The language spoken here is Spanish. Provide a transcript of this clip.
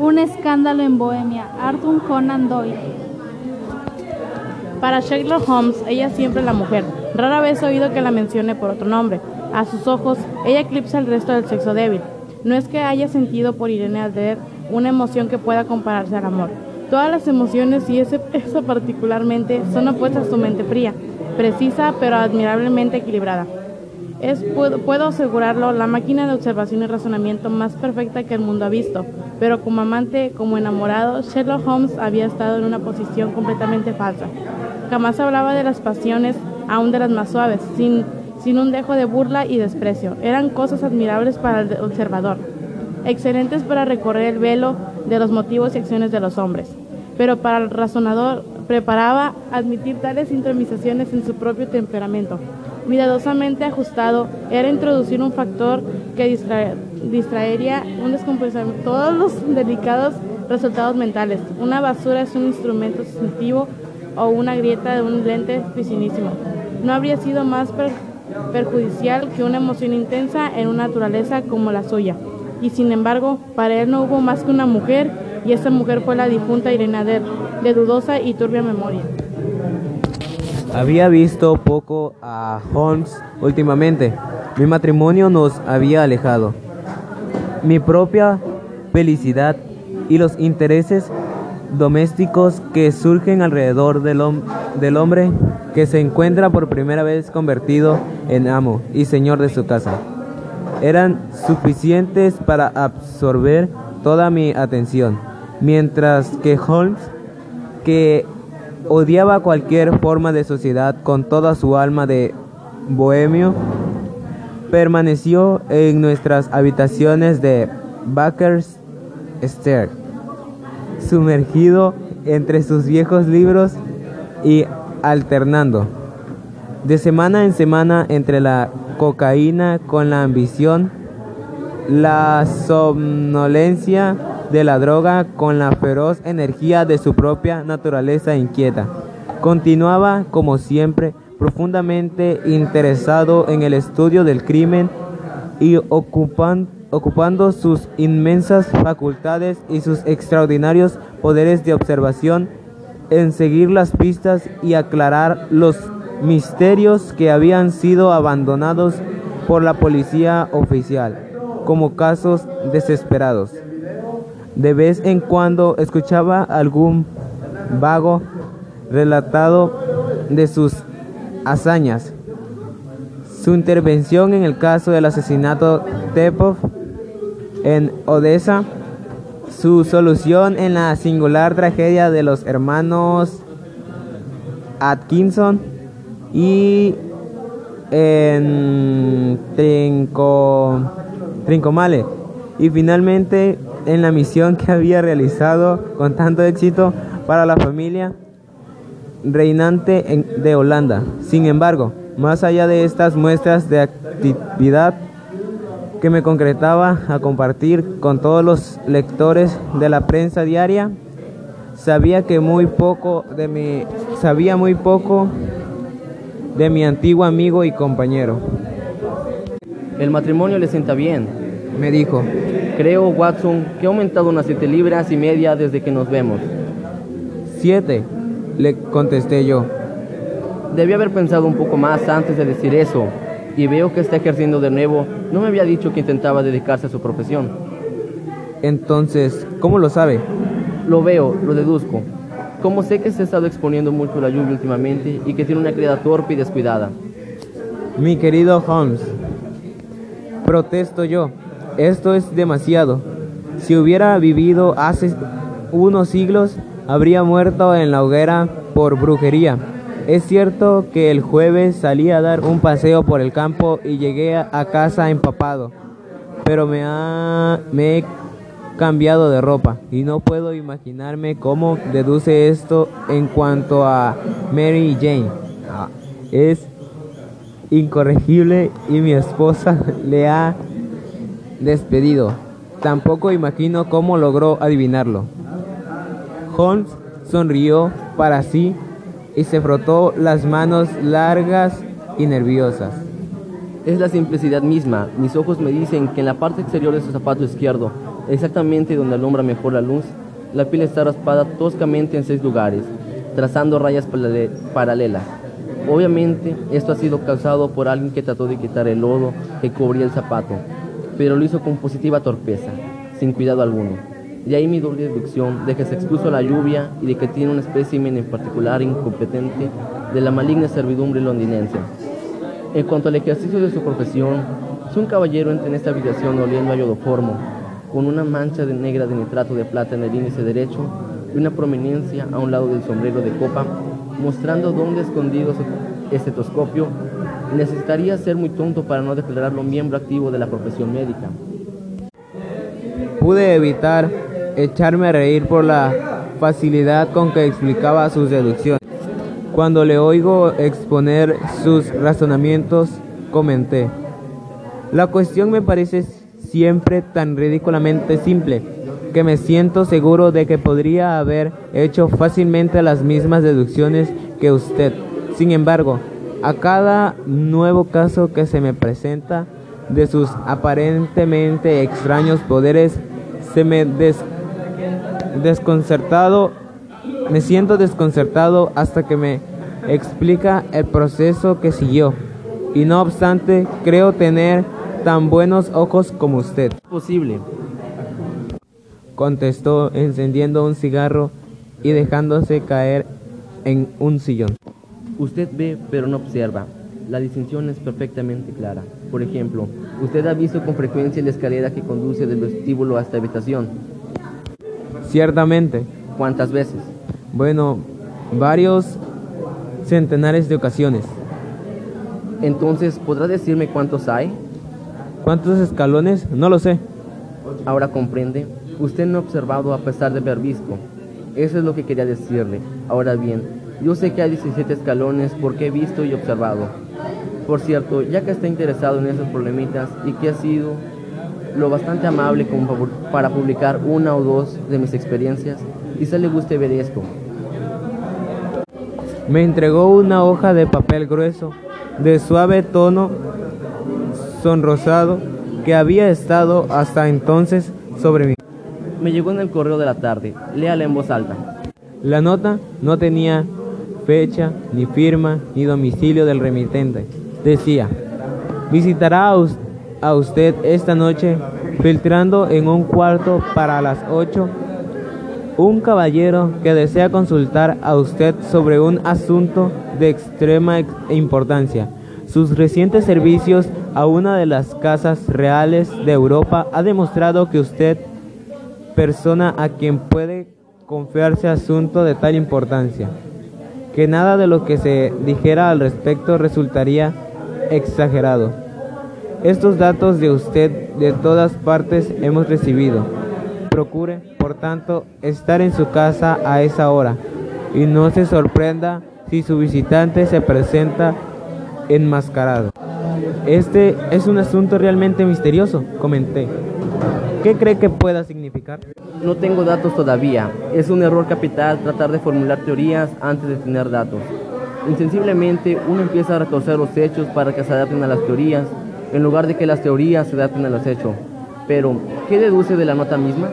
Un escándalo en Bohemia. Arthur Conan Doyle. Para Sherlock Holmes, ella siempre la mujer. Rara vez he oído que la mencione por otro nombre. A sus ojos, ella eclipsa el resto del sexo débil. No es que haya sentido por Irene Adler una emoción que pueda compararse al amor. Todas las emociones, y ese, esa particularmente, son opuestas a su mente fría, precisa pero admirablemente equilibrada. Puedo, asegurarlo, la máquina de observación y razonamiento más perfecta que el mundo ha visto, pero como amante, como enamorado, Sherlock Holmes había estado en una posición completamente falsa. Jamás hablaba de las pasiones, aún de las más suaves, sin, sin un dejo de burla y desprecio. Eran cosas admirables para el observador, excelentes para recorrer el velo de los motivos y acciones de los hombres, pero para el razonador preparaba admitir tales intromisaciones en su propio temperamento cuidadosamente ajustado era introducir un factor que distra distraería un descompensamiento, todos los delicados resultados mentales. Una basura es un instrumento sustantivo o una grieta de un lente finísimo. No habría sido más per perjudicial que una emoción intensa en una naturaleza como la suya. Y sin embargo, para él no hubo más que una mujer, y esa mujer fue la difunta Irene de dudosa y turbia memoria. Había visto poco a Holmes últimamente. Mi matrimonio nos había alejado. Mi propia felicidad y los intereses domésticos que surgen alrededor del, del, hombre que se encuentra por primera vez convertido en amo y señor de su casa eran suficientes para absorber toda mi atención, mientras que Holmes, que odiaba cualquier forma de sociedad con toda su alma de bohemio, permaneció en nuestras habitaciones de Baker's Stair, sumergido entre sus viejos libros y alternando de semana en semana entre la cocaína con la ambición, la somnolencia de la droga con la feroz energía de su propia naturaleza inquieta. Continuaba, como siempre, profundamente interesado en el estudio del crimen y ocupan, ocupando sus inmensas facultades y sus extraordinarios poderes de observación en seguir las pistas y aclarar los misterios que habían sido abandonados por la policía oficial como casos desesperados. De vez en cuando escuchaba algún vago relatado de sus hazañas. Su intervención en el caso del asesinato Tepov en Odessa, su solución en la singular tragedia de los hermanos Atkinson y en Trinco, Trincomale y finalmente en la misión que había realizado con tanto éxito para la familia reinante de Holanda. Sin embargo, más allá de estas muestras de actividad que me concretaba a compartir con todos los lectores de la prensa diaria, sabía que muy poco de mi sabía muy poco de mi antiguo amigo y compañero. El matrimonio le sienta bien, me dijo. Creo, Watson, que ha aumentado unas siete libras y media desde que nos vemos. Siete, le contesté yo. Debí haber pensado un poco más antes de decir eso, y veo que está ejerciendo de nuevo. No me había dicho que intentaba dedicarse a su profesión. Entonces, ¿cómo lo sabe? Lo veo, lo deduzco. Como sé que se ha estado exponiendo mucho a la lluvia últimamente y que tiene una criada torpe y descuidada. Mi querido Holmes, protesto yo, esto es demasiado. Si hubiera vivido hace unos siglos, habría muerto en la hoguera por brujería. Es cierto que el jueves salí a dar un paseo por el campo y llegué a casa empapado, pero me, ha, me he cambiado de ropa y no puedo imaginarme cómo deduce esto en cuanto a Mary Jane. Es incorregible y mi esposa le ha despedido. Tampoco imagino cómo logró adivinarlo. Holmes sonrió para sí y se frotó las manos largas y nerviosas. Es la simplicidad misma. Mis ojos me dicen que en la parte exterior de su zapato izquierdo exactamente donde alumbra mejor la luz, la piel está raspada toscamente en seis lugares, trazando rayas paralelas. Obviamente, esto ha sido causado por alguien que trató de quitar el lodo que cubría el zapato, pero lo hizo con positiva torpeza, sin cuidado alguno. Y ahí mi doble deducción de que se expuso a la lluvia y de que tiene un espécimen en particular incompetente de la maligna servidumbre londinense. En cuanto al ejercicio de su profesión, si un caballero entra en esta habitación oliendo a yodoformo, con una mancha de negra de nitrato de plata en el índice derecho y una prominencia a un lado del sombrero de copa, mostrando dónde escondido su estetoscopio, necesitaría ser muy tonto para no declararlo miembro activo de la profesión médica. Pude evitar echarme a reír por la facilidad con que explicaba sus deducciones. Cuando le oigo exponer sus razonamientos, comenté, la cuestión me parece siempre tan ridículamente simple que me siento seguro de que podría haber hecho fácilmente las mismas deducciones que usted. Sin embargo, a cada nuevo caso que se me presenta de sus aparentemente extraños poderes, se me desconcertado, me siento desconcertado hasta que me explica el proceso que siguió. Y no obstante, creo tener tan buenos ojos como usted. Posible. Contestó encendiendo un cigarro y dejándose caer en un sillón. Usted ve pero no observa. La distinción es perfectamente clara. Por ejemplo, usted ha visto con frecuencia la escalera que conduce del vestíbulo a esta habitación. Ciertamente. ¿Cuántas veces? Bueno, varios centenares de ocasiones. Entonces, ¿podrá decirme cuántos hay? ¿Cuántos escalones? No lo sé. Ahora comprende. Usted no ha observado a pesar de haber visto. Eso es lo que quería decirle. Ahora bien, yo sé que hay 17 escalones porque he visto y observado. Por cierto, ya que está interesado en esos problemitas y que ha sido lo bastante amable como para publicar una o dos de mis experiencias, quizá le guste ver esto. Me entregó una hoja de papel grueso, de suave tono sonrosado que había estado hasta entonces sobre mí. Me llegó en el correo de la tarde. Léala en voz alta. La nota no tenía fecha, ni firma, ni domicilio del remitente. Decía, visitará a, usted esta noche, filtrando en un cuarto para las ocho, un caballero que desea consultar a usted sobre un asunto de extrema importancia. Sus recientes servicios a una de las casas reales de Europa ha demostrado que usted, persona a quien puede confiarse asunto de tal importancia, que nada de lo que se dijera al respecto resultaría exagerado. Estos datos de usted de todas partes hemos recibido. Procure, por tanto, estar en su casa a esa hora y no se sorprenda si su visitante se presenta enmascarado. Este es un asunto realmente misterioso, comenté. ¿Qué cree que pueda significar? No tengo datos todavía. Es un error capital tratar de formular teorías antes de tener datos. Insensiblemente uno empieza a retorcer los hechos para que se adapten a las teorías, en lugar de que las teorías se adapten a los hechos. Pero, ¿qué deduce de la nota misma?